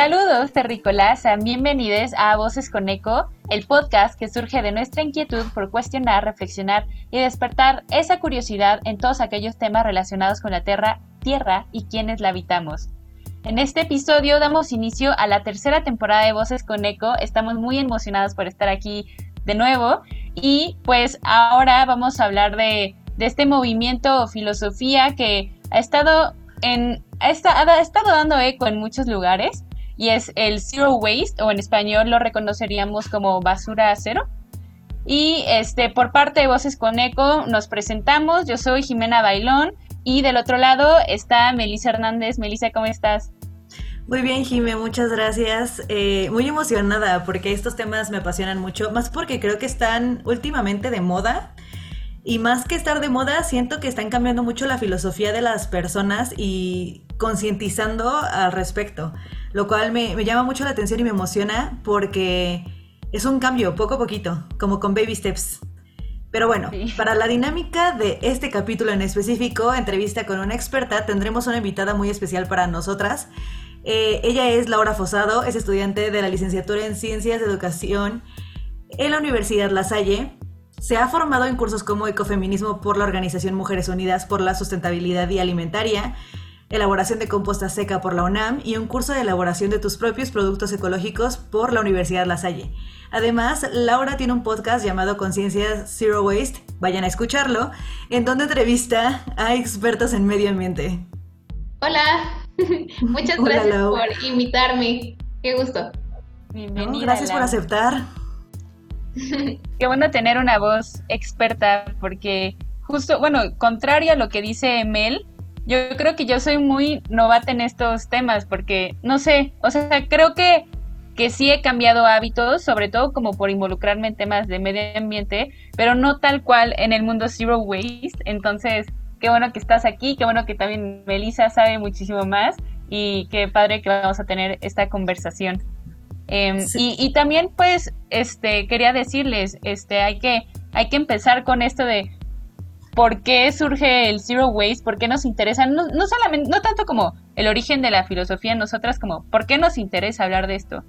Saludos, terrícolas, sean bienvenidos a Voces con Eco, el podcast que surge de nuestra inquietud por cuestionar, reflexionar y despertar esa curiosidad en todos aquellos temas relacionados con la tierra, tierra y quienes la habitamos. En este episodio damos inicio a la tercera temporada de Voces con Eco. Estamos muy emocionados por estar aquí de nuevo y pues ahora vamos a hablar de, este movimiento o filosofía que ha estado en ha estado dando eco en muchos lugares y es el Zero Waste, o en español lo reconoceríamos como basura cero. Y este, por parte de Voces con Eco nos presentamos, yo soy Jimena Bailón y del otro lado está Melissa Hernández. Melissa, ¿cómo estás? Muy bien, Jimé, muchas gracias. Eh, muy emocionada porque estos temas me apasionan mucho, más porque creo que están últimamente de moda. Y más que estar de moda, siento que están cambiando mucho la filosofía de las personas y concientizando al respecto lo cual me, llama mucho la atención y me emociona porque es un cambio poco a poquito, como con baby steps. Pero bueno, para la dinámica de este capítulo en específico, entrevista con una experta, tendremos una invitada muy especial para nosotras. Eh, ella es Laura Fosado, es estudiante de la licenciatura en Ciencias de Educación en la Universidad La Salle. Se ha formado en cursos como ecofeminismo por la Organización Mujeres Unidas por la Sustentabilidad y Alimentaria, elaboración de composta seca por la UNAM y un curso de elaboración de tus propios productos ecológicos por la Universidad La Salle. Además, Laura tiene un podcast llamado Conciencia Zero Waste, vayan a escucharlo, en donde entrevista a expertos en medio ambiente. Hola, muchas gracias por invitarme, qué gusto. Bienvenida. gracias por aceptar. Qué bueno tener una voz experta porque justo, bueno, contrario a lo que dice Mel, yo creo que yo soy muy novata en estos temas porque, no sé, o sea, creo que, que sí he cambiado hábitos, sobre todo como por involucrarme en temas de medio ambiente, pero no tal cual en el mundo zero waste. Entonces, qué bueno que estás aquí, qué bueno que también Melissa sabe muchísimo más y qué padre que vamos a tener esta conversación. Em, y, y, también, pues, este, quería decirles, este, hay que, hay que empezar con esto de por qué surge el Zero Waste, por qué nos interesa, no, solamente, no tanto como el origen de la filosofía en nosotras, como por qué nos interesa hablar de esto.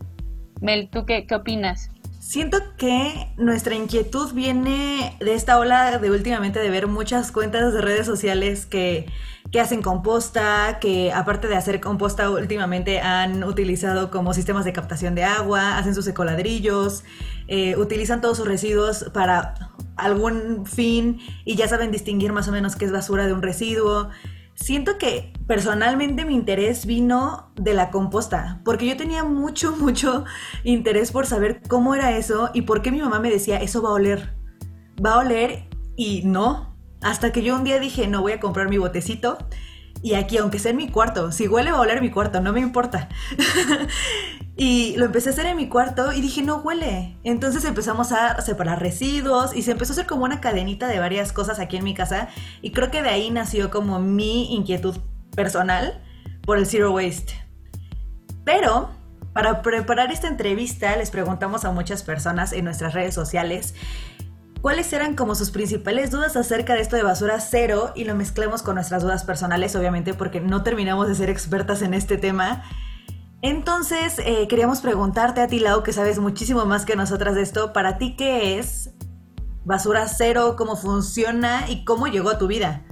Mel, ¿tú qué, qué opinas? Siento que nuestra inquietud viene de esta ola de últimamente de ver muchas cuentas de redes sociales que, que, hacen composta, que aparte de hacer composta últimamente han utilizado como sistemas de captación de agua, hacen sus ecoladrillos, eh, utilizan todos sus residuos para algún fin y ya saben distinguir más o menos qué es basura de un residuo. Siento que personalmente mi interés vino de la composta, porque yo tenía mucho, mucho interés por saber cómo era eso y por qué mi mamá me decía, eso va a oler, va a oler y no, hasta que yo un día dije, no voy a comprar mi botecito y aquí, aunque sea en mi cuarto, si huele va a oler mi cuarto, no me importa. y lo empecé a hacer en mi cuarto y dije, no huele. Entonces empezamos a separar residuos y se empezó a hacer como una cadenita de varias cosas aquí en mi casa. Y creo que de ahí nació como mi inquietud personal por el zero waste. Pero para preparar esta entrevista les preguntamos a muchas personas en nuestras redes sociales cuáles eran como sus principales dudas acerca de esto de basura cero y lo mezclemos con nuestras dudas personales, obviamente, porque no terminamos de ser expertas en este tema. Entonces, eh, queríamos preguntarte a ti, Lau, que sabes muchísimo más que nosotras de esto, para ti, ¿qué es basura cero? ¿Cómo funciona y cómo llegó a tu vida?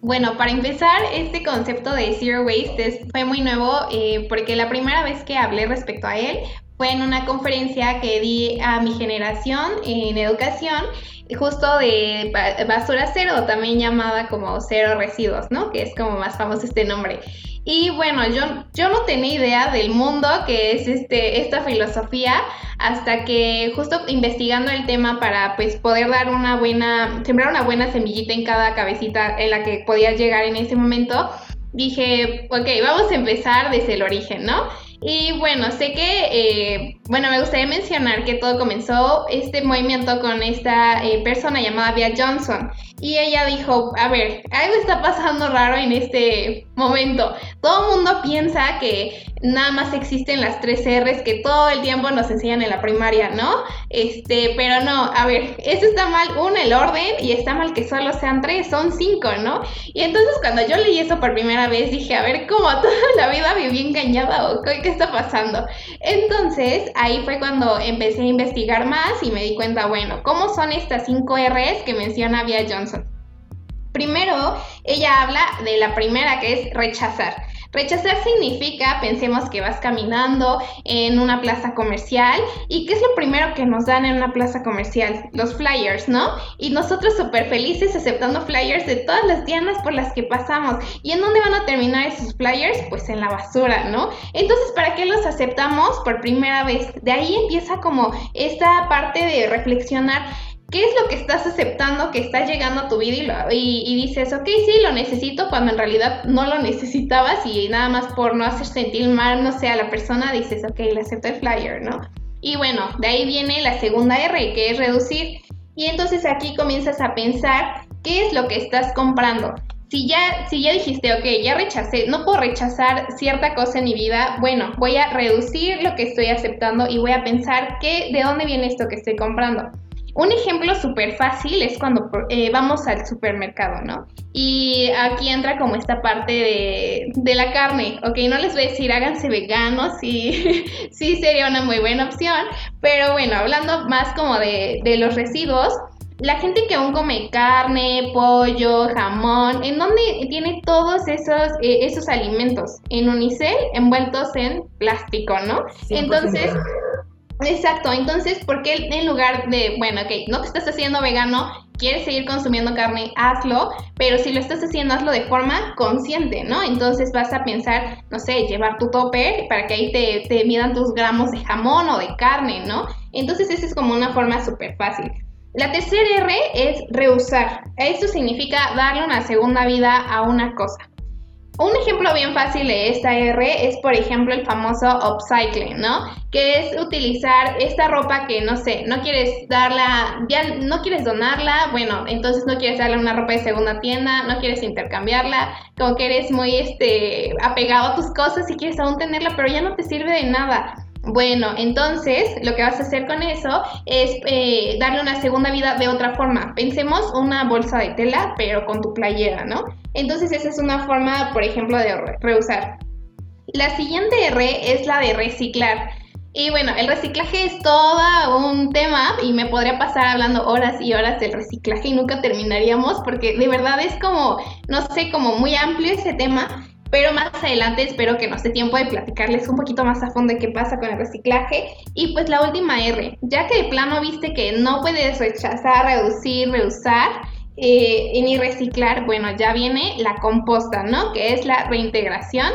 Bueno, para empezar, este concepto de Zero Waste fue muy nuevo eh, porque la primera vez que hablé respecto a él fue en una conferencia que di a mi generación en educación justo de basura cero, también llamada como cero residuos, ¿no? Que es como más famoso este nombre. Y bueno, yo, yo no tenía idea del mundo que es este, esta filosofía hasta que justo investigando el tema para pues poder dar una buena, sembrar una buena semillita en cada cabecita en la que podía llegar en ese momento, dije, ok, vamos a empezar desde el origen, ¿no? Y bueno, sé que, eh, bueno, me gustaría mencionar que todo comenzó este movimiento con esta eh, persona llamada Bea Johnson. Y ella dijo, a ver, algo está pasando raro en este momento. Todo mundo piensa que nada más existen las tres R's que todo el tiempo nos enseñan en la primaria, ¿no? Este, pero no, a ver, eso está mal, uno, el orden, y está mal que solo sean tres, son cinco, ¿no? Y entonces cuando yo leí eso por primera vez dije, a ver, ¿cómo toda la vida viví engañada o qué está pasando? Entonces ahí fue cuando empecé a investigar más y me di cuenta, bueno, ¿cómo son estas cinco R's que menciona Via Johnson? Primero, ella habla de la primera que es rechazar. Rechazar significa, pensemos que vas caminando en una plaza comercial y ¿qué es lo primero que nos dan en una plaza comercial? Los flyers, ¿no? Y nosotros súper felices aceptando flyers de todas las tiendas por las que pasamos. ¿Y en dónde van a terminar esos flyers? Pues en la basura, ¿no? Entonces, ¿para qué los aceptamos por primera vez? De ahí empieza como esta parte de reflexionar ¿Qué es lo que estás aceptando que está llegando a tu vida y, dices, ok, sí, lo necesito cuando en realidad no lo necesitabas y nada más por no hacer sentir mal, no sé, a la persona dices, ok, le acepto el flyer, ¿no? Y bueno, de ahí viene la segunda R, que es reducir. Y entonces aquí comienzas a pensar qué es lo que estás comprando. Si ya, si ya dijiste, ok, ya rechacé, no puedo rechazar cierta cosa en mi vida, bueno, voy a reducir lo que estoy aceptando y voy a pensar qué, de dónde viene esto que estoy comprando. Un ejemplo súper fácil es cuando eh, vamos al supermercado, ¿no? Y aquí entra como esta parte de, la carne, ¿ok? No les voy a decir háganse veganos, sí, sí sería una muy buena opción, pero bueno, hablando más como de, los residuos, la gente que aún come carne, pollo, jamón, ¿en dónde tiene todos esos, eh, esos alimentos? En unicel envueltos en plástico, ¿no? Entonces, Exacto, entonces, ¿por qué en lugar de, bueno, ok, no te estás haciendo vegano, quieres seguir consumiendo carne, hazlo, pero si lo estás haciendo, hazlo de forma consciente, ¿no? Entonces vas a pensar, no sé, llevar tu topper para que ahí te, midan tus gramos de jamón o de carne, ¿no? Entonces, esa es como una forma súper fácil. La tercera R es reusar. Esto significa darle una segunda vida a una cosa. Un ejemplo bien fácil de esta R es, por ejemplo, el famoso upcycling, ¿no? Que es utilizar esta ropa que, no sé, no quieres darla, ya no quieres donarla, bueno, entonces no quieres darle una ropa de segunda tienda, no quieres intercambiarla, como que eres muy, este, apegado a tus cosas y quieres aún tenerla, pero ya no te sirve de nada. Bueno, entonces lo que vas a hacer con eso es eh, darle una segunda vida de otra forma. Pensemos una bolsa de tela, pero con tu playera, ¿no? Entonces esa es una forma, por ejemplo, de reusar. La siguiente R es la de reciclar. Y bueno, el reciclaje es todo un tema y me podría pasar hablando horas y horas del reciclaje y nunca terminaríamos porque de verdad es como, no sé, como muy amplio ese tema pero más adelante espero que nos dé tiempo de platicarles un poquito más a fondo de qué pasa con el reciclaje. Y pues la última R, ya que de plano viste que no puedes rechazar, reducir, reusar eh, ni reciclar, bueno, ya viene la composta, ¿no? Que es la reintegración.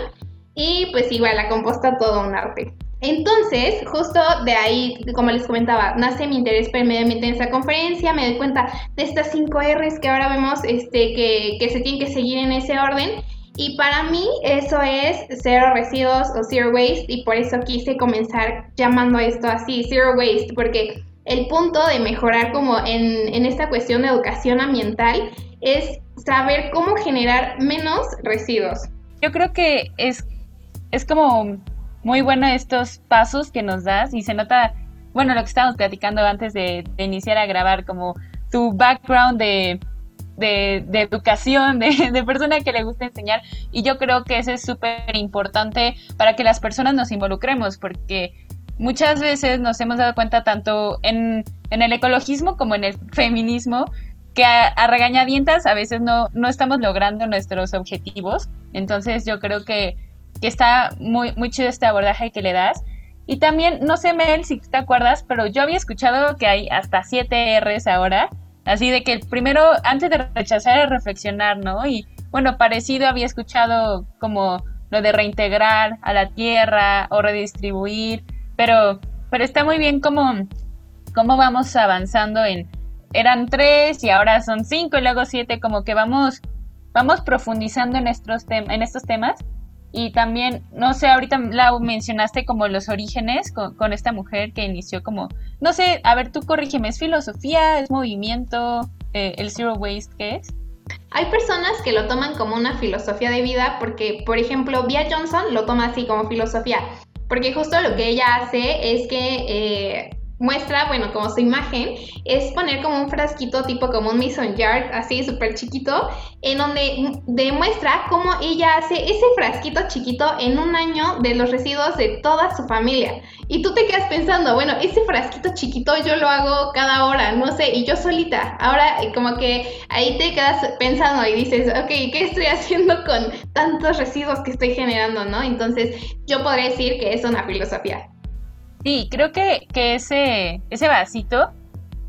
Y pues igual la composta todo un arte. Entonces, justo de ahí, como les comentaba, nace mi interés por el medio ambiente en esta conferencia, me doy cuenta de estas cinco R's que ahora vemos este, que, que se tienen que seguir en ese orden y para mí eso es cero residuos o zero waste y por eso quise comenzar llamando esto así, zero waste, porque el punto de mejorar como en, en esta cuestión de educación ambiental es saber cómo generar menos residuos. Yo creo que es, es como muy bueno estos pasos que nos das y se nota, bueno, lo que estábamos platicando antes de iniciar a grabar, como tu background de de, educación, de, de, persona que le gusta enseñar. Y yo creo que eso es súper importante para que las personas nos involucremos, porque muchas veces nos hemos dado cuenta tanto en, el ecologismo como en el feminismo que a, regañadientas a veces no, no estamos logrando nuestros objetivos. Entonces yo creo que, que está muy, muy chido este abordaje que le das. Y también, no sé, Mel, si te acuerdas, pero yo había escuchado que hay hasta 7 Rs ahora Así de que el primero, antes de rechazar, es reflexionar, ¿no? Y bueno, parecido había escuchado como lo de reintegrar a la tierra o redistribuir, pero, pero está muy bien como cómo vamos avanzando en, eran tres y ahora son cinco y luego siete, como que vamos, vamos profundizando en estos, en estos temas y también, no sé, ahorita la mencionaste como los orígenes con, esta mujer que inició como, no sé, a ver, tú corrígeme, ¿es filosofía, es movimiento, eh, el zero waste, qué es? Hay personas que lo toman como una filosofía de vida porque, por ejemplo, Via Johnson lo toma así como filosofía, porque justo lo que ella hace es que eh, muestra, bueno, como su imagen, es poner como un frasquito tipo como un mason jar, así súper chiquito, en donde demuestra cómo ella hace ese frasquito chiquito en un año de los residuos de toda su familia. Y tú te quedas pensando, bueno, ese frasquito chiquito yo lo hago cada hora, no sé, y yo solita. Ahora eh, como que ahí te quedas pensando y dices, ok, ¿qué estoy haciendo con tantos residuos que estoy generando, no? Entonces yo podría decir que es una filosofía. Sí, creo que, que ese, ese vasito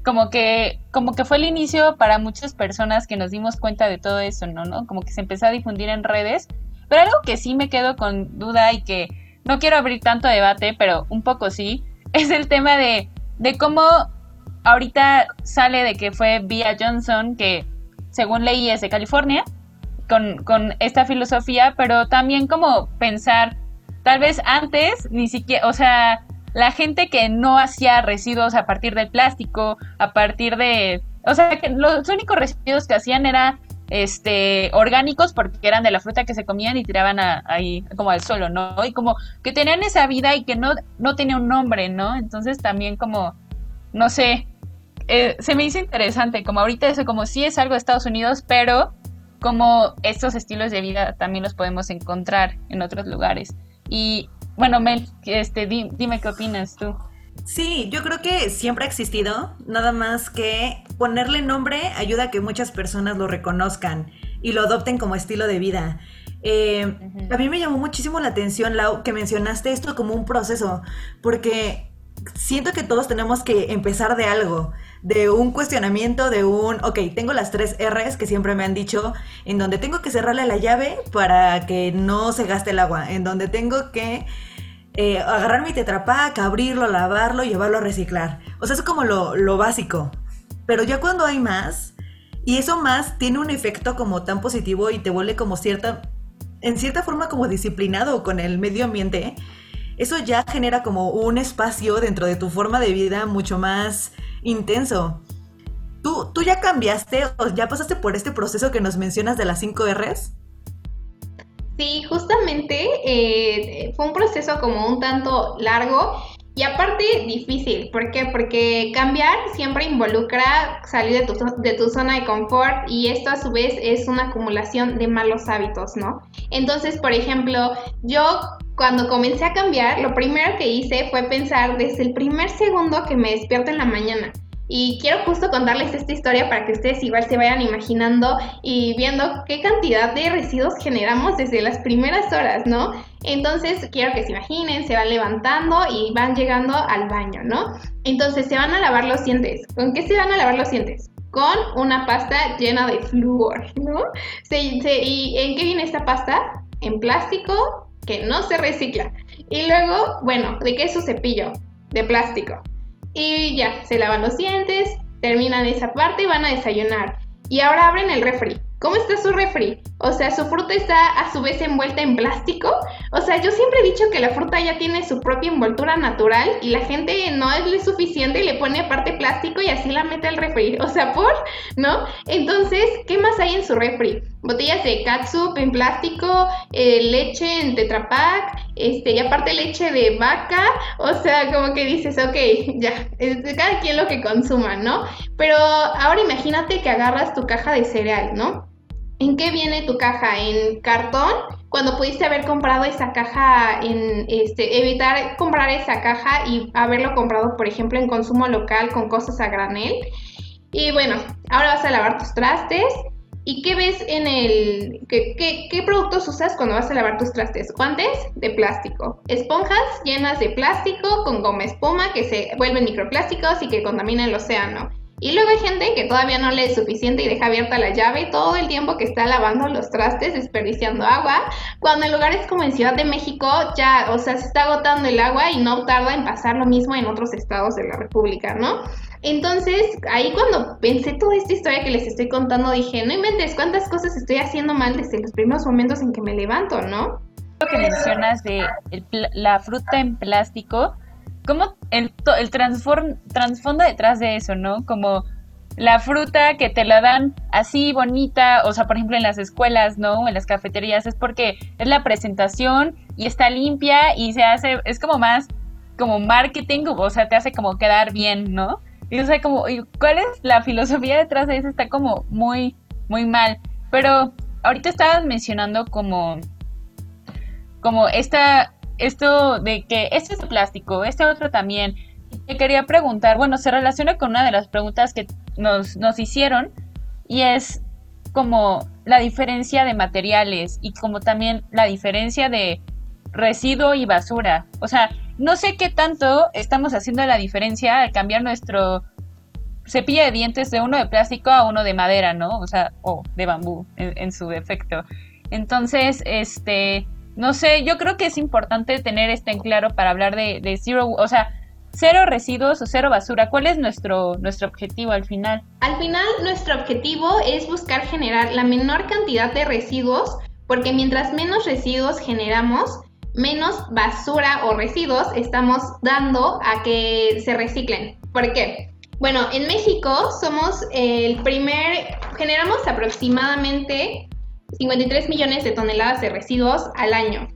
como que, como que fue el inicio para muchas personas que nos dimos cuenta de todo eso, ¿no? ¿no? Como que se empezó a difundir en redes. Pero algo que sí me quedo con duda y que no quiero abrir tanto debate, pero un poco sí, es el tema de, de cómo ahorita sale de que fue Via Johnson, que según leí es de California, con, con esta filosofía, pero también como pensar, tal vez antes ni siquiera, o sea, la gente que no hacía residuos a partir del plástico, a partir de, o sea, que los únicos residuos que hacían eran este orgánicos porque eran de la fruta que se comían y tiraban ahí como al suelo, ¿no? Y como que tenían esa vida y que no, no tenía un nombre, ¿no? Entonces también como, no sé, eh, se me hizo interesante, como ahorita eso como sí es algo de Estados Unidos, pero como estos estilos de vida también los podemos encontrar en otros lugares. Y bueno, Mel, este, dime qué opinas tú. Sí, yo creo que siempre ha existido, nada más que ponerle nombre ayuda a que muchas personas lo reconozcan y lo adopten como estilo de vida. Eh, a mí me llamó muchísimo la atención, Lau, que mencionaste esto como un proceso, porque siento que todos tenemos que empezar de algo, de un cuestionamiento, de un, ok, tengo las tres R's que siempre me han dicho, en donde tengo que cerrarle la llave para que no se gaste el agua, en donde tengo que eh, agarrar mi tetrapack, abrirlo, lavarlo, llevarlo a reciclar. O sea, es como lo, lo básico. Pero ya cuando hay más, y eso más tiene un efecto como tan positivo y te vuelve como cierta, en cierta forma como disciplinado con el medio ambiente, eso ya genera como un espacio dentro de tu forma de vida mucho más intenso. ¿Tú, tú ya cambiaste o ya pasaste por este proceso que nos mencionas de las 5 Rs? Sí, justamente eh, fue un proceso como un tanto largo y aparte difícil. ¿Por qué? Porque cambiar siempre involucra salir de tu, de tu zona de confort y esto a su vez es una acumulación de malos hábitos, ¿no? Entonces, por ejemplo, yo cuando comencé a cambiar, lo primero que hice fue pensar desde el primer segundo que me despierto en la mañana. Y quiero justo contarles esta historia para que ustedes igual se vayan imaginando y viendo qué cantidad de residuos generamos desde las primeras horas, ¿no? Entonces quiero que se imaginen, se van levantando y van llegando al baño, ¿no? Entonces se van a lavar los dientes. ¿Con qué se van a lavar los dientes? Con una pasta llena de flúor, ¿no? ¿Y en qué viene esta pasta? En plástico que no se recicla. Y luego, bueno, ¿de qué es su cepillo? De plástico. Y ya, se lavan los dientes, terminan esa parte y van a desayunar. Y ahora abren el refri. ¿Cómo está su refri? O sea, su fruta está a su vez envuelta en plástico. O sea, yo siempre he dicho que la fruta ya tiene su propia envoltura natural y la gente no es suficiente y le pone aparte plástico y así la mete al refri. O sea, por, ¿no? Entonces, ¿qué más hay en su refri? Botellas de catsup en plástico, eh, leche en tetrapack, este, y aparte leche de vaca. O sea, como que dices, ok, ya, es cada quien lo que consuma, ¿no? Pero ahora imagínate que agarras tu caja de cereal, ¿no? ¿En qué viene tu caja? ¿En cartón? Cuando pudiste haber comprado esa caja en este evitar comprar esa caja y haberlo comprado, por ejemplo, en consumo local con cosas a granel. Y bueno, ahora vas a lavar tus trastes. ¿Y qué ves en el... ¿qué, qué, productos usas cuando vas a lavar tus trastes? Guantes de plástico. Esponjas llenas de plástico con goma espuma que se vuelven microplásticos y que contaminan el océano. Y luego hay gente que todavía no le es suficiente y deja abierta la llave todo el tiempo que está lavando los trastes, desperdiciando agua, cuando en lugares como en Ciudad de México ya, o sea, se está agotando el agua y no tarda en pasar lo mismo en otros estados de la República, ¿no? Entonces, ahí cuando pensé toda esta historia que les estoy contando, dije, no inventes cuántas cosas estoy haciendo mal desde los primeros momentos en que me levanto, ¿no? Lo que mencionas de la fruta en plástico, ¿Cómo el, el trasfondo detrás de eso, no? Como la fruta que te la dan así bonita, o sea, por ejemplo en las escuelas, ¿no? En las cafeterías, es porque es la presentación y está limpia y se hace, es como más como marketing, o sea, te hace como quedar bien, ¿no? Y o sea, como, ¿cuál es la filosofía detrás de eso? Está como muy, muy mal. Pero ahorita estabas mencionando como, como esta, esto de que este es plástico, este otro también. Te quería preguntar, bueno, se relaciona con una de las preguntas que nos, nos hicieron y es como la diferencia de materiales y como también la diferencia de residuo y basura. O sea, no sé qué tanto estamos haciendo la diferencia al cambiar nuestro cepillo de dientes de uno de plástico a uno de madera, ¿no? O sea, o de bambú en, su defecto. Entonces, este, no sé, yo creo que es importante tener esto en claro para hablar de, de o sea, cero residuos o cero basura. ¿Cuál es nuestro, nuestro objetivo al final? Al final, nuestro objetivo es buscar generar la menor cantidad de residuos, porque mientras menos residuos generamos, menos basura o residuos estamos dando a que se reciclen. ¿Por qué? Bueno, en México somos el primer, generamos aproximadamente 53 millones de toneladas de residuos al año.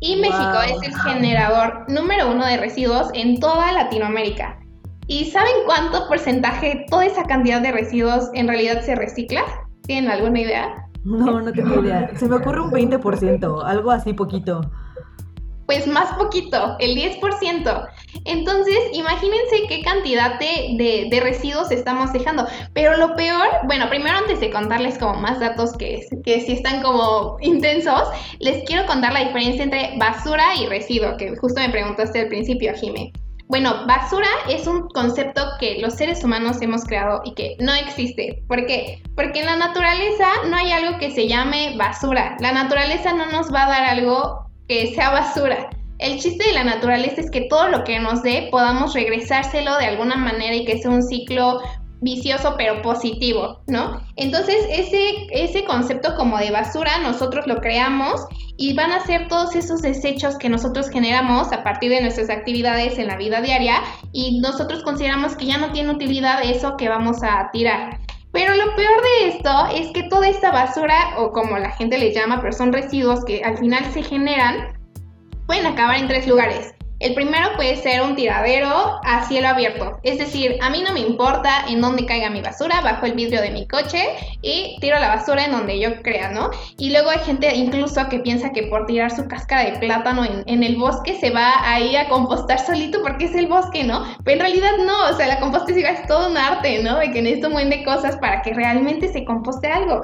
Y México es el generador número uno de residuos en toda Latinoamérica. ¿Y saben cuánto porcentaje de toda esa cantidad de residuos en realidad se recicla? ¿Tienen alguna idea? No, no tengo idea. Se me ocurre un 20%, algo así poquito pues más poquito, el 10%. Entonces, imagínense qué cantidad de, de, residuos estamos dejando. Pero lo peor, bueno, primero antes de contarles como más datos que, que están como intensos, les quiero contar la diferencia entre basura y residuo, que justo me preguntaste al principio, Jime. Bueno, basura es un concepto que los seres humanos hemos creado y que no existe. ¿Por qué? Porque en la naturaleza no hay algo que se llame basura. La naturaleza no nos va a dar algo que sea basura. El chiste de la naturaleza es que todo lo que nos dé podamos regresárselo de alguna manera y que sea un ciclo vicioso pero positivo, ¿no? Entonces ese, ese concepto como de basura nosotros lo creamos y van a ser todos esos desechos que nosotros generamos a partir de nuestras actividades en la vida diaria y nosotros consideramos que ya no tiene utilidad eso que vamos a tirar. Pero lo peor de esto es que toda esta basura, o como la gente le llama, pero son residuos que al final se generan, pueden acabar en tres lugares. El primero puede ser un tiradero a cielo abierto. Es decir, a mí no me importa en dónde caiga mi basura, bajo el vidrio de mi coche y tiro la basura en donde yo crea, ¿no? Y luego hay gente incluso que piensa que por tirar su cáscara de plátano en, el bosque se va ahí a compostar solito porque es el bosque, ¿no? Pero en realidad no, o sea, la compostación es todo un arte, ¿no? De que necesito un buen de cosas para que realmente se composte algo.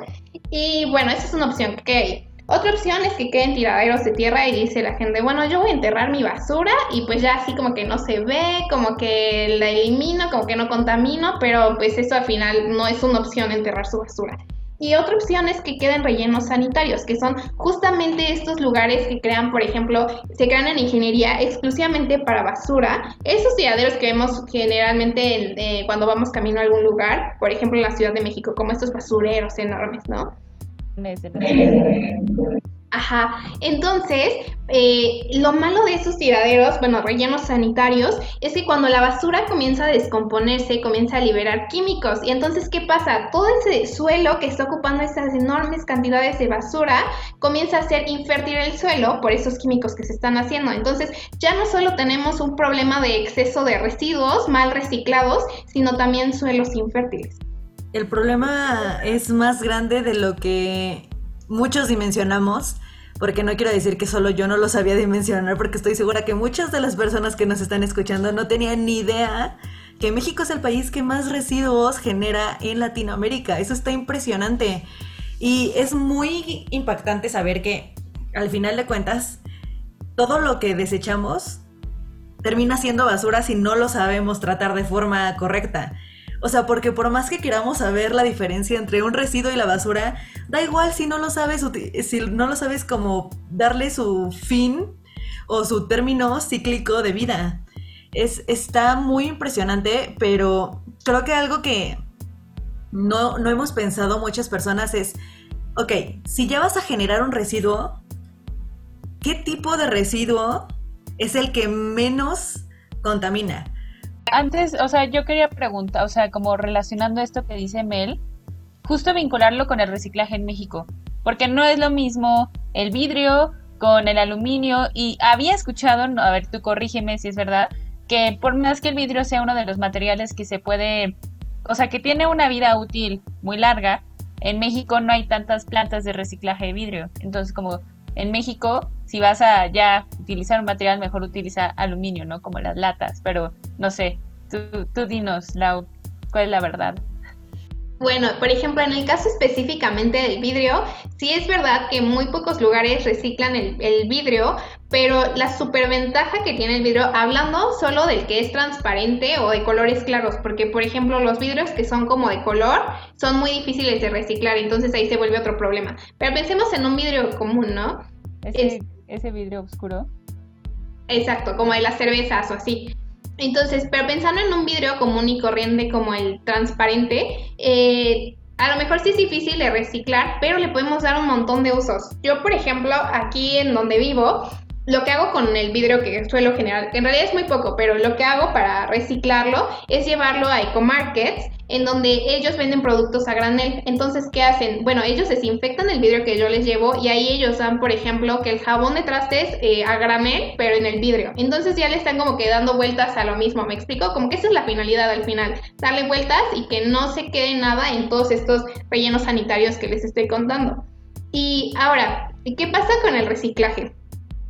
Y bueno, esa es una opción que. Otra opción es que queden tiraderos de tierra y dice la gente, bueno, yo voy a enterrar mi basura y pues ya así como que no se ve, como que la elimino, como que no contamino, pero pues eso al final no es una opción enterrar su basura. Y otra opción es que queden rellenos sanitarios, que son justamente estos lugares que crean, por ejemplo, se crean en ingeniería exclusivamente para basura. Esos tiraderos que vemos generalmente eh, cuando vamos camino a algún lugar, por ejemplo en la Ciudad de México, como estos basureros enormes, ¿no? Ajá, entonces, eh, lo malo de esos tiraderos, bueno, rellenos sanitarios, es que cuando la basura comienza a descomponerse, comienza a liberar químicos. Y entonces, ¿qué pasa? Todo ese suelo que está ocupando esas enormes cantidades de basura comienza a ser infértil el suelo por esos químicos que se están haciendo. Entonces, ya no solo tenemos un problema de exceso de residuos mal reciclados, sino también suelos infértiles. El problema es más grande de lo que muchos dimensionamos, porque no quiero decir que solo yo no lo sabía dimensionar, porque estoy segura que muchas de las personas que nos están escuchando no tenían ni idea que México es el país que más residuos genera en Latinoamérica. Eso está impresionante. Y es muy impactante saber que al final de cuentas, todo lo que desechamos termina siendo basura si no lo sabemos tratar de forma correcta. O sea, porque por más que queramos saber la diferencia entre un residuo y la basura, da igual si no lo sabes, si no lo sabes como darle su fin o su término cíclico de vida. Es, está muy impresionante, pero creo que algo que no, no hemos pensado muchas personas es, ok, si ya vas a generar un residuo, ¿qué tipo de residuo es el que menos contamina? Antes, o sea, yo quería preguntar, o sea, como relacionando esto que dice Mel, justo vincularlo con el reciclaje en México, porque no es lo mismo el vidrio con el aluminio y había escuchado, a ver, tú corrígeme si es verdad, que por más que el vidrio sea uno de los materiales que se puede, o sea, que tiene una vida útil muy larga, en México no hay tantas plantas de reciclaje de vidrio. Entonces, como en México, si vas a ya utilizar un material, mejor utiliza aluminio, ¿no? Como las latas. Pero no sé, tú, tú dinos, Lau, ¿cuál es la verdad? Bueno, por ejemplo, en el caso específicamente del vidrio, sí es verdad que muy pocos lugares reciclan el, vidrio, pero la superventaja que tiene el vidrio, hablando solo del que es transparente o de colores claros, porque por ejemplo los vidrios que son como de color son muy difíciles de reciclar, entonces ahí se vuelve otro problema. Pero pensemos en un vidrio común, ¿no? Ese, ese vidrio oscuro. Exacto, como de las cervezas o así. Entonces, pero pensando en un vidrio común y corriente como el transparente, eh, a lo mejor sí es difícil de reciclar, pero le podemos dar un montón de usos. Yo, por ejemplo, aquí en donde vivo, lo que hago con el vidrio que suelo generar, que en realidad es muy poco, pero lo que hago para reciclarlo es llevarlo a ecomarkets en donde ellos venden productos a granel. Entonces, ¿qué hacen? Bueno, ellos desinfectan el vidrio que yo les llevo y ahí ellos dan, por ejemplo, que el jabón de trastes eh, a granel, pero en el vidrio. Entonces ya le están como que dando vueltas a lo mismo, ¿me explico? Como que esa es la finalidad al final, darle vueltas y que no se quede nada en todos estos rellenos sanitarios que les estoy contando. Y ahora, ¿qué pasa con el reciclaje?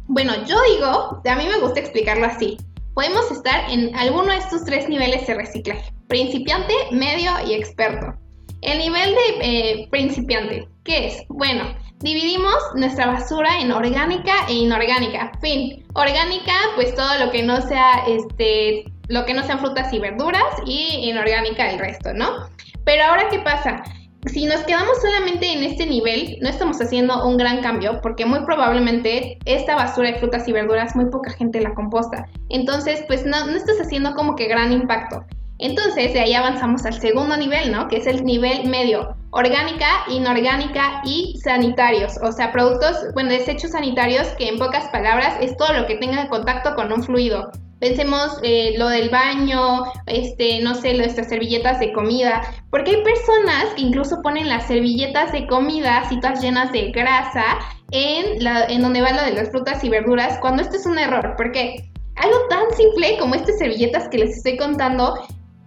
Bueno, yo digo, a mí me gusta explicarlo así. Podemos estar en alguno de estos tres niveles de reciclaje, principiante, medio y experto. El nivel de eh, principiante, ¿qué es? Bueno, dividimos nuestra basura en orgánica e inorgánica. Fin, orgánica, pues todo lo que no sea, este, lo que no sean frutas y verduras y inorgánica el resto, ¿no? Pero ahora, ¿qué pasa? Si nos quedamos solamente en este nivel, no estamos haciendo un gran cambio porque muy probablemente esta basura de frutas y verduras muy poca gente la composta. Entonces, pues no, no estás haciendo como que gran impacto. Entonces, de ahí avanzamos al segundo nivel, ¿no? Que es el nivel medio, orgánica, inorgánica y sanitarios. O sea, productos, bueno, desechos sanitarios que en pocas palabras es todo lo que tenga contacto con un fluido. Pensemos eh, lo del baño, este, no sé, nuestras servilletas de comida, porque hay personas que incluso ponen las servilletas de comida, citas llenas de grasa, en, la, en donde va lo de las frutas y verduras, cuando esto es un error, porque algo tan simple como estas servilletas que les estoy contando,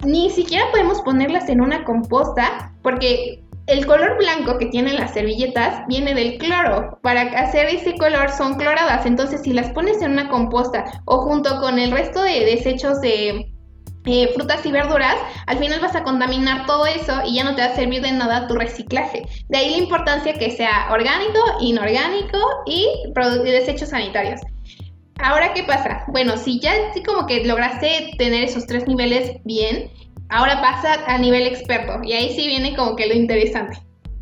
ni siquiera podemos ponerlas en una composta, porque el color blanco que tienen las servilletas viene del cloro. Para hacer ese color son cloradas. Entonces, si las pones en una composta o junto con el resto de desechos de eh, frutas y verduras, al final vas a contaminar todo eso y ya no te va a servir de nada tu reciclaje. De ahí la importancia que sea orgánico, inorgánico y desechos sanitarios. Ahora, ¿qué pasa? Bueno, si ya como que lograste tener esos tres niveles bien, Ahora pasa a nivel experto y ahí sí viene como que lo interesante.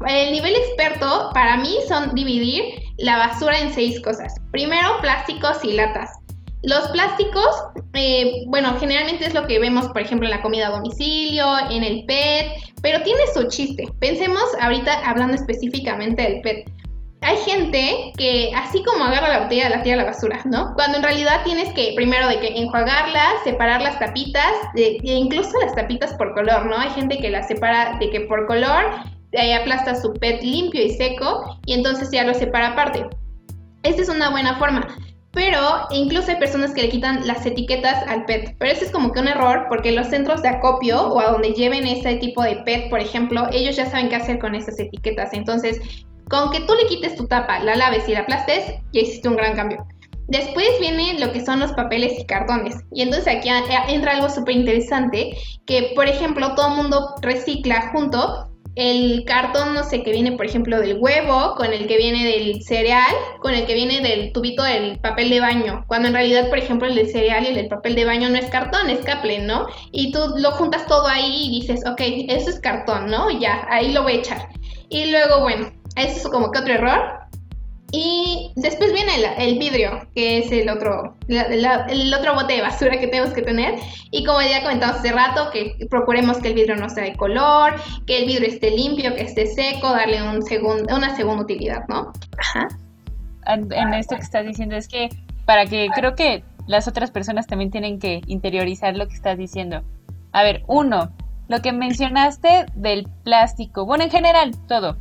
El nivel experto para mí son dividir la basura en seis cosas. Primero, plásticos y latas. Los plásticos, eh, bueno, generalmente es lo que vemos, por ejemplo, en la comida a domicilio, en el PET, pero tiene su chiste. Pensemos ahorita hablando específicamente del PET hay gente que así como agarra la botella la tira a la basura, ¿no? Cuando en realidad tienes que primero de que enjuagarla, separar las tapitas, e incluso las tapitas por color, ¿no? Hay gente que las separa de que por color, ahí aplasta su PET limpio y seco y entonces ya lo separa aparte. Esta es una buena forma. Pero incluso hay personas que le quitan las etiquetas al PET. Pero eso es como que un error porque los centros de acopio o a donde lleven ese tipo de PET, por ejemplo, ellos ya saben qué hacer con esas etiquetas. Entonces, con que tú le quites tu tapa, la laves y la aplastes, ya hiciste un gran cambio. Después viene lo que son los papeles y cartones. Y entonces aquí entra algo súper interesante, que por ejemplo todo el mundo recicla junto el cartón, no sé, que viene por ejemplo del huevo, con el que viene del cereal, con el que viene del tubito del papel de baño. Cuando en realidad, por ejemplo, el del cereal y el del papel de baño no es cartón, es caple, ¿no? Y tú lo juntas todo ahí y dices, ok, eso es cartón, ¿no? Ya, ahí lo voy a echar. Y luego, bueno, eso es como que otro error. Y después viene el, vidrio, que es el otro, el otro bote de basura que tenemos que tener. Y como ya comentamos hace rato, que procuremos que el vidrio no sea de color, que el vidrio esté limpio, que esté seco, darle un una segunda utilidad, ¿no? Ajá. En esto que estás diciendo es que para que creo que las otras personas también tienen que interiorizar lo que estás diciendo. A ver, uno, lo que mencionaste del plástico, bueno, en general, todo.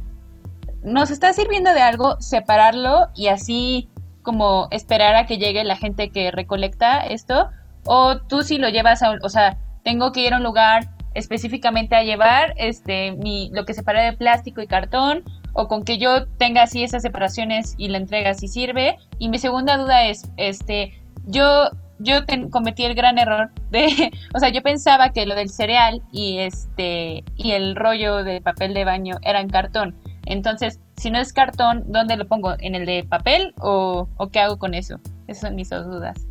Nos está sirviendo de algo separarlo y así como esperar a que llegue la gente que recolecta esto, o tú si lo llevas a, o sea, tengo que ir a un lugar específicamente a llevar este mi lo que separa de plástico y cartón o con que yo tenga así esas separaciones y la entrega si sirve. Y mi segunda duda es, este, yo yo cometí el gran error de, o sea, yo pensaba que lo del cereal y este y el rollo de papel de baño eran cartón. Entonces, si no es cartón, ¿dónde lo pongo? ¿En el de papel o, qué hago con eso? Esas son mis dos dudas.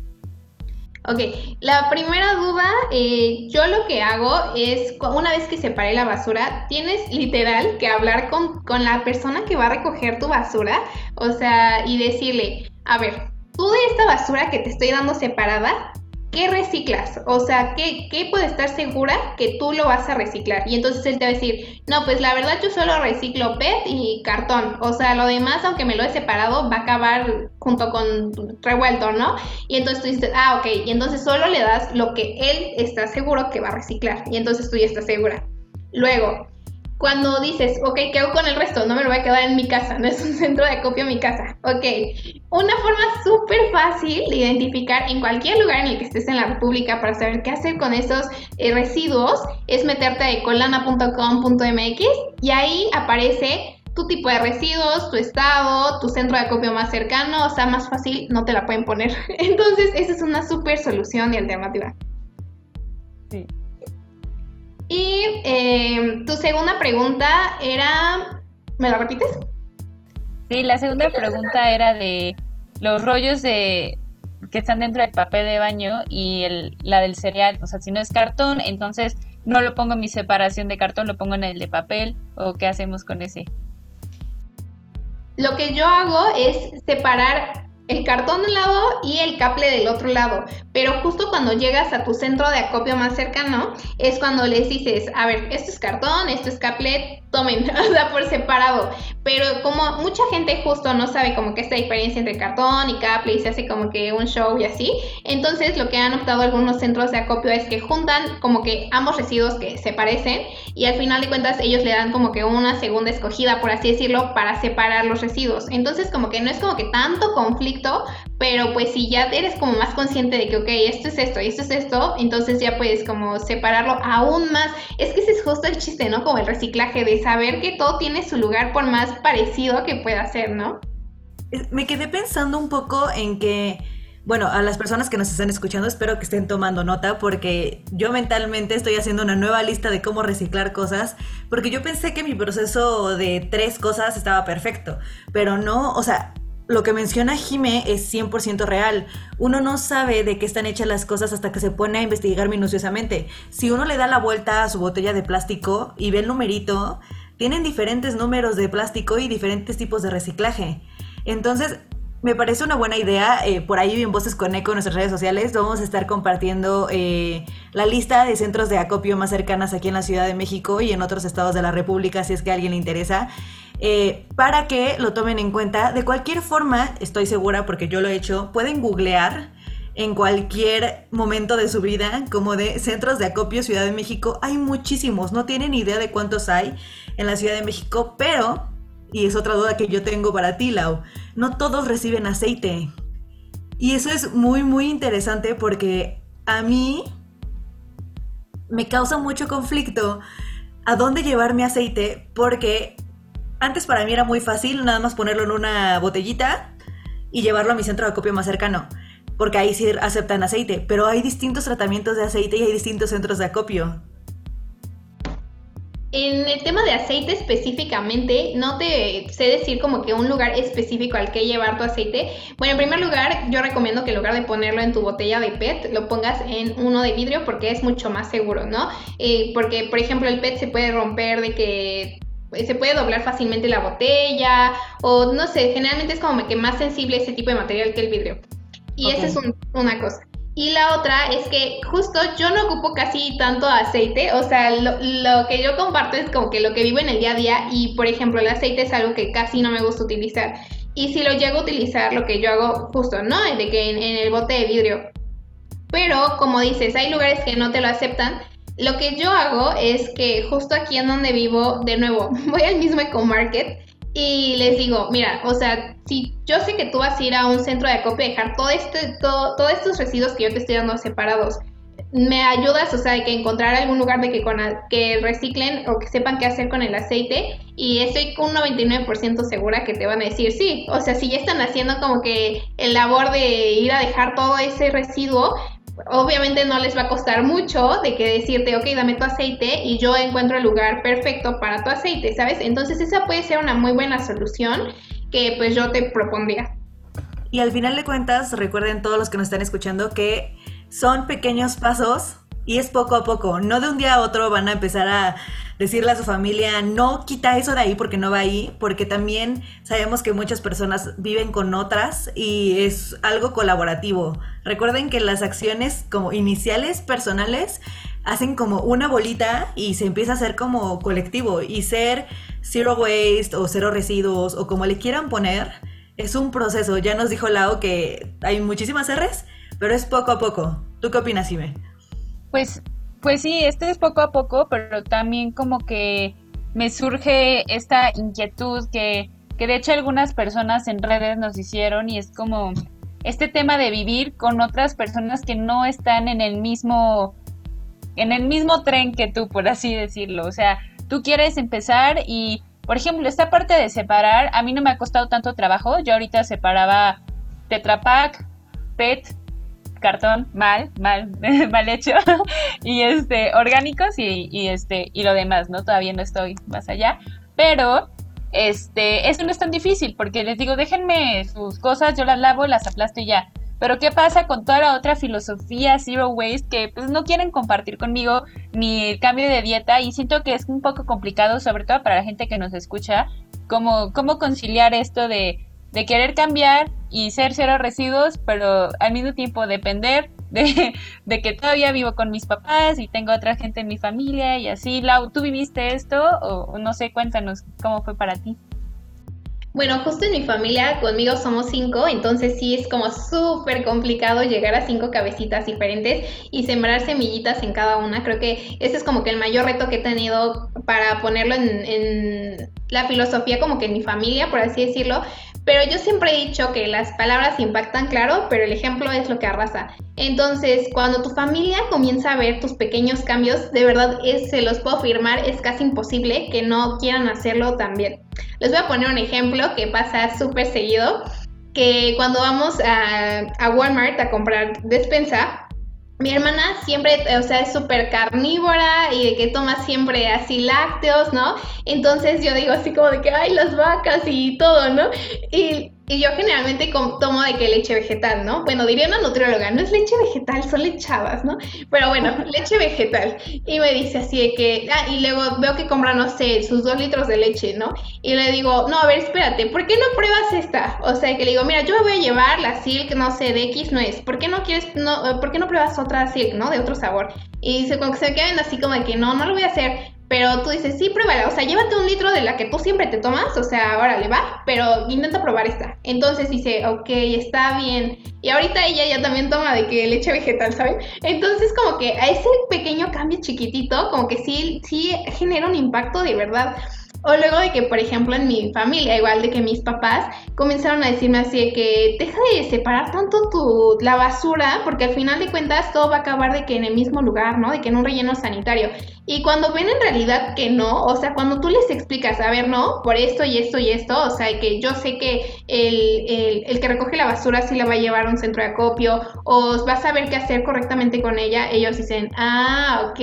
Ok, la primera duda, eh, yo lo que hago es, una vez que separé la basura, tienes literal que hablar con, con la persona que va a recoger tu basura, o sea, y decirle, a ver, tú de esta basura que te estoy dando separada, ¿qué reciclas? O sea, ¿qué, ¿qué puede estar segura que tú lo vas a reciclar? Y entonces él te va a decir, no, pues la verdad yo solo reciclo PET y cartón. O sea, lo demás, aunque me lo he separado, va a acabar junto con revuelto, ¿no? Y entonces tú dices, ah, ok, y entonces solo le das lo que él está seguro que va a reciclar. Y entonces tú ya estás segura. Luego, cuando dices, ok, ¿qué hago con el resto? No me lo voy a quedar en mi casa, no es un centro de acopio mi casa. Ok, una forma súper fácil de identificar en cualquier lugar en el que estés en la República para saber qué hacer con esos eh, residuos es meterte a ecolana.com.mx y ahí aparece tu tipo de residuos, tu estado, tu centro de acopio más cercano, o sea, más fácil no te la pueden poner. Entonces, esa es una súper solución y alternativa. Sí. Y eh, tu segunda pregunta era, ¿me la repites? Sí, la segunda pregunta era de los rollos de que están dentro del papel de baño y el, la del cereal. O sea, si no es cartón, entonces no lo pongo en mi separación de cartón, lo pongo en el de papel. ¿O qué hacemos con ese? Lo que yo hago es separar el cartón de un lado y el caple del otro lado. Pero justo cuando llegas a tu centro de acopio más cercano, es cuando les dices, a ver, esto es cartón, esto es caple, tomen, o sea, por separado. Pero como mucha gente justo no sabe como que esta diferencia entre cartón y caple y se hace como que un show y así, entonces lo que han optado algunos centros de acopio es que juntan como que ambos residuos que se parecen y al final de cuentas ellos le dan como que una segunda escogida, por así decirlo, para separar los residuos. Entonces como que no es como que tanto conflicto, pero pues si ya eres como más consciente de que, ok, esto es esto y esto es esto, entonces ya puedes como separarlo aún más. Es que ese es justo el chiste, ¿no? Como el reciclaje, de saber que todo tiene su lugar por más parecido que pueda ser, ¿no? Me quedé pensando un poco en que, bueno, a las personas que nos están escuchando espero que estén tomando nota porque yo mentalmente estoy haciendo una nueva lista de cómo reciclar cosas porque yo pensé que mi proceso de tres cosas estaba perfecto, pero no, o sea, lo que menciona Jime es 100% real. Uno no sabe de qué están hechas las cosas hasta que se pone a investigar minuciosamente. Si uno le da la vuelta a su botella de plástico y ve el numerito, tienen diferentes números de plástico y diferentes tipos de reciclaje. Entonces, me parece una buena idea. Eh, por ahí en Voces con Eco en nuestras redes sociales vamos a estar compartiendo eh, la lista de centros de acopio más cercanas aquí en la Ciudad de México y en otros estados de la República, si es que a alguien le interesa. Eh, para que lo tomen en cuenta. De cualquier forma, estoy segura porque yo lo he hecho, pueden googlear en cualquier momento de su vida, como de centros de acopio Ciudad de México. Hay muchísimos, no tienen idea de cuántos hay en la Ciudad de México, pero, y es otra duda que yo tengo para ti, Lau, no todos reciben aceite. Y eso es muy, muy interesante porque a mí me causa mucho conflicto a dónde llevar mi aceite porque antes para mí era muy fácil nada más ponerlo en una botellita y llevarlo a mi centro de acopio más cercano, porque ahí sí aceptan aceite, pero hay distintos tratamientos de aceite y hay distintos centros de acopio. En el tema de aceite específicamente, no te sé decir como que un lugar específico al que llevar tu aceite. Bueno, en primer lugar, yo recomiendo que en lugar de ponerlo en tu botella de PET, lo pongas en uno de vidrio porque es mucho más seguro, ¿no? Eh, porque, por ejemplo, el PET se puede romper de que se puede doblar fácilmente la botella o no sé, generalmente es como que más sensible ese tipo de material que el vidrio. Y esa es una cosa. Y la otra es que justo yo no ocupo casi tanto aceite, o sea, lo, lo, que yo comparto es como que lo que vivo en el día a día y por ejemplo el aceite es algo que casi no me gusta utilizar. Y si lo llego a utilizar, lo que yo hago justo, ¿no? De que en, en el bote de vidrio Pero como dices, hay lugares que no te lo aceptan. Lo que yo hago es que justo aquí en donde vivo, de nuevo, voy al mismo Eco Market y les digo, mira, o sea, si yo sé que tú vas a ir a un centro de acopio y dejar este, todo, todos estos residuos que yo te estoy dando separados, me ayudas, o sea, que encontrar algún lugar de que, que reciclen o que sepan qué hacer con el aceite y estoy un 99% segura que te van a decir sí, o sea, si ya están haciendo como que el labor de ir a dejar todo ese residuo, obviamente no les va a costar mucho de que decirte, ok, dame tu aceite y yo encuentro el lugar perfecto para tu aceite, ¿sabes? Entonces esa puede ser una muy buena solución que pues yo te propondría. Y al final de cuentas, recuerden todos los que nos están escuchando que son pequeños pasos y es poco a poco. No de un día a otro van a empezar a decirle a su familia, no quita eso de ahí porque no va ahí, porque también sabemos que muchas personas viven con otras y es algo colaborativo. Recuerden que las acciones como iniciales personales hacen como una bolita y se empieza a hacer como colectivo y ser zero waste o cero residuos o como le quieran poner es un proceso. Ya nos dijo Lau que hay muchísimas R's, pero es poco a poco. ¿Tú qué opinas, Ime? Pues pues sí, este es poco a poco, pero también como que me surge esta inquietud que, que de hecho algunas personas en redes nos hicieron y es como este tema de vivir con otras personas que no están en el mismo en el mismo tren que tú, por así decirlo. O sea, tú quieres empezar y, por ejemplo, esta parte de separar, a mí no me ha costado tanto trabajo. Yo ahorita separaba Tetra Pak, PET, cartón mal, mal, mal hecho y este orgánicos y, este y lo demás, ¿no? Todavía no estoy más allá, pero este eso no es tan difícil porque les digo, déjenme sus cosas, yo las lavo, las aplasto y ya. Pero ¿qué pasa con toda la otra filosofía zero waste que pues no quieren compartir conmigo ni el cambio de dieta y siento que es un poco complicado, sobre todo para la gente que nos escucha, cómo, cómo conciliar esto de de querer cambiar y ser cero residuos, pero al mismo tiempo depender de, de, que todavía vivo con mis papás y tengo otra gente en mi familia y así. Lau, ¿tú viviste esto o no sé, cuéntanos cómo fue para ti? Bueno, justo en mi familia, conmigo somos cinco, entonces sí es como súper complicado llegar a cinco cabecitas diferentes y sembrar semillitas en cada una. Creo que ese es como que el mayor reto que he tenido para ponerlo en, en la filosofía como que en mi familia, por así decirlo. Pero yo siempre he dicho que las palabras impactan, claro, pero el ejemplo es lo que arrasa. Entonces, cuando tu familia comienza a ver tus pequeños cambios, de verdad es, se los puedo afirmar, es casi imposible que no quieran hacerlo también. Les voy a poner un ejemplo que pasa súper seguido, que cuando vamos a, a Walmart a comprar despensa, mi hermana siempre, o sea, es súper carnívora y de que toma siempre así lácteos, ¿no? Entonces yo digo así como de que, ay, las vacas y todo, ¿no? Y y yo generalmente tomo de que leche vegetal, ¿no? Bueno, diría una nutrióloga, no es leche vegetal, son lechadas, ¿no? Pero bueno, leche vegetal. Y me dice así de que, ah, y luego veo que compra, no sé, sus dos litros de leche, ¿no? Y le digo, no, a ver, espérate, ¿por qué no pruebas esta? O sea, que le digo, mira, yo me voy a llevar la Silk, no sé, de X no es. ¿Por qué no quieres, no, ¿por qué no pruebas otra Silk, ¿no? De otro sabor. Y se, como que se quedan así como de que no, no lo voy a hacer. Pero tú dices, sí, pruébala, o sea, llévate un litro de la que tú siempre te tomas, o sea, ahora le va, pero intenta probar esta. Entonces dice, ok, está bien. Y ahorita ella ya también toma de que leche vegetal, ¿sabes? Entonces como que a ese pequeño cambio chiquitito, como que sí, sí genera un impacto de verdad. O luego de que, por ejemplo, en mi familia, igual de que mis papás comenzaron a decirme así de que deja de separar tanto tu, la basura, porque al final de cuentas todo va a acabar de que en el mismo lugar, ¿no? De que en un relleno sanitario. Y cuando ven en realidad que no, o sea, cuando tú les explicas, a ver, no, por esto y esto y esto, o sea, que yo sé que el, el, que recoge la basura sí la va a llevar a un centro de acopio, o va a saber qué hacer correctamente con ella, ellos dicen, ah, ok,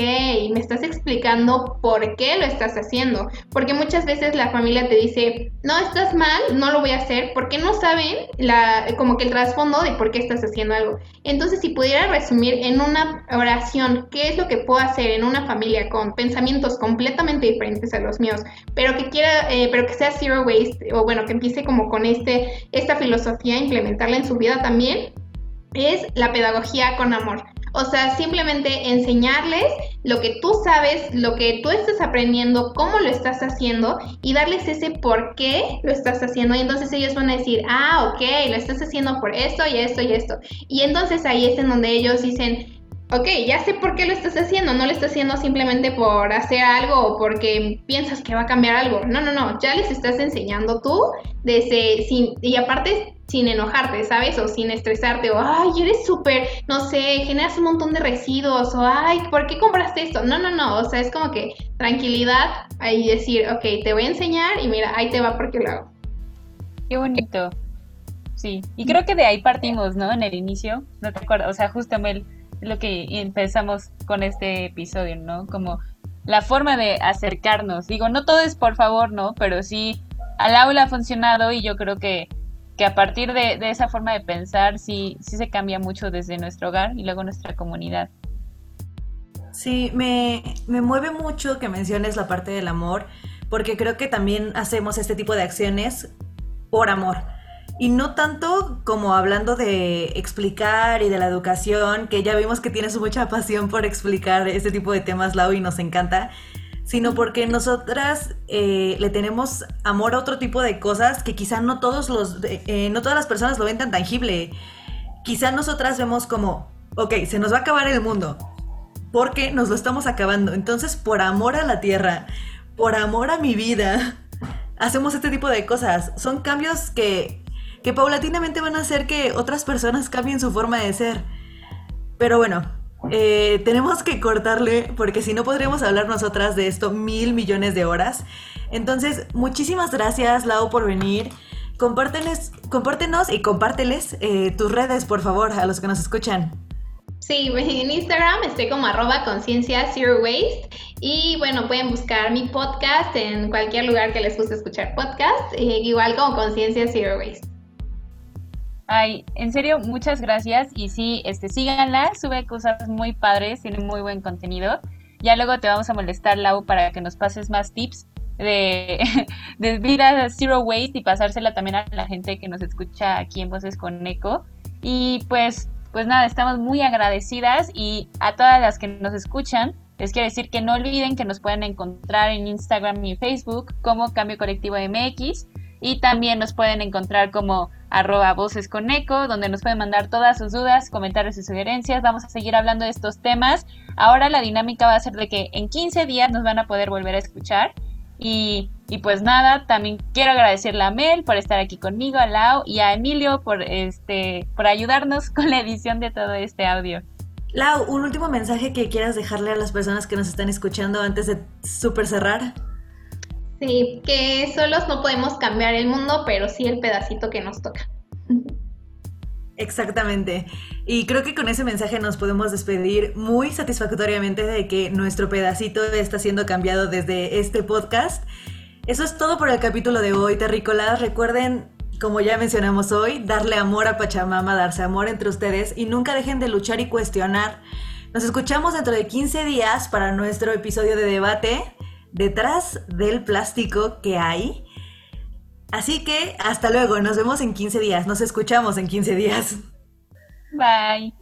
me estás explicando por qué lo estás haciendo. Porque muchas veces la familia te dice, no, estás mal, no lo voy a hacer, porque no saben la, como que el trasfondo de por qué estás haciendo algo. Entonces, si pudiera resumir en una oración, ¿qué es lo que puedo hacer en una familia con pensamientos completamente diferentes a los míos, pero que quiera, eh, pero que sea zero waste, o bueno, que empiece como con este, esta filosofía, implementarla en su vida también, es la pedagogía con amor. O sea, simplemente enseñarles lo que tú sabes, lo que tú estás aprendiendo, cómo lo estás haciendo y darles ese por qué lo estás haciendo. Y entonces ellos van a decir, ah, ok, lo estás haciendo por esto y esto y esto. Y entonces ahí es en donde ellos dicen, ok, ya sé por qué lo estás haciendo, no lo estás haciendo simplemente por hacer algo o porque piensas que va a cambiar algo. No, no, no, ya les estás enseñando tú desde, sin, y aparte sin enojarte, ¿sabes? O sin estresarte, o ay, eres súper, no sé, generas un montón de residuos, o ay, ¿por qué compraste esto? No, no, no, o sea, es como que tranquilidad, ahí decir, ok, te voy a enseñar y mira, ahí te va porque lo hago. Qué bonito. Sí, y creo que de ahí partimos, ¿no? En el inicio, no te acuerdo, o sea, justo Mel, lo que empezamos con este episodio, ¿no? Como la forma de acercarnos. Digo, no todo es por favor, ¿no? Pero sí, al aula ha funcionado y yo creo que, que a partir de, de, esa forma de pensar sí, sí se cambia mucho desde nuestro hogar y luego nuestra comunidad. Sí, me, me mueve mucho que menciones la parte del amor, porque creo que también hacemos este tipo de acciones por amor. Y no tanto como hablando de explicar y de la educación, que ya vimos que tienes mucha pasión por explicar este tipo de temas, Lau, y nos encanta, sino porque nosotras eh, le tenemos amor a otro tipo de cosas que quizá no todos los, eh, no todas las personas lo ven tan tangible. Quizá nosotras vemos como, ok, se nos va a acabar el mundo, porque nos lo estamos acabando. Entonces, por amor a la tierra, por amor a mi vida, hacemos este tipo de cosas. Son cambios que que paulatinamente van a hacer que otras personas cambien su forma de ser. Pero bueno, eh, tenemos que cortarle porque si no podríamos hablar nosotras de esto mil millones de horas. Entonces, muchísimas gracias Lau por venir. Compárteles, compártenos y compárteles eh, tus redes, por favor, a los que nos escuchan. Sí, en Instagram estoy como arroba conciencia zero waste y bueno, pueden buscar mi podcast en cualquier lugar que les guste escuchar podcast, eh, igual como conciencia zero waste. Ay, en serio, muchas gracias. Y sí, este, síganla, sube cosas muy padres, tiene muy buen contenido. Ya luego te vamos a molestar, Lau, para que nos pases más tips de, de vida zero waste y pasársela también a la gente que nos escucha aquí en Voces con Eco. Y pues, pues nada, estamos muy agradecidas y a todas las que nos escuchan, les quiero decir que no olviden que nos pueden encontrar en Instagram y Facebook como Cambio Colectivo MX y también nos pueden encontrar como arroba voces con eco, donde nos pueden mandar todas sus dudas, comentarios y sugerencias. Vamos a seguir hablando de estos temas. Ahora la dinámica va a ser de que en 15 días nos van a poder volver a escuchar. Y, y, pues nada, también quiero agradecerle a Mel por estar aquí conmigo, a Lau y a Emilio por este por ayudarnos con la edición de todo este audio. Lau, un último mensaje que quieras dejarle a las personas que nos están escuchando antes de super cerrar. Sí, que solos no podemos cambiar el mundo, pero sí el pedacito que nos toca. Exactamente. Y creo que con ese mensaje nos podemos despedir muy satisfactoriamente de que nuestro pedacito está siendo cambiado desde este podcast. Eso es todo por el capítulo de hoy, terrícolas. Recuerden, como ya mencionamos hoy, darle amor a Pachamama, darse amor entre ustedes y nunca dejen de luchar y cuestionar. Nos escuchamos dentro de 15 días para nuestro episodio de debate detrás del plástico que hay. Así que hasta luego, nos vemos en 15 días, nos escuchamos en 15 días. Bye.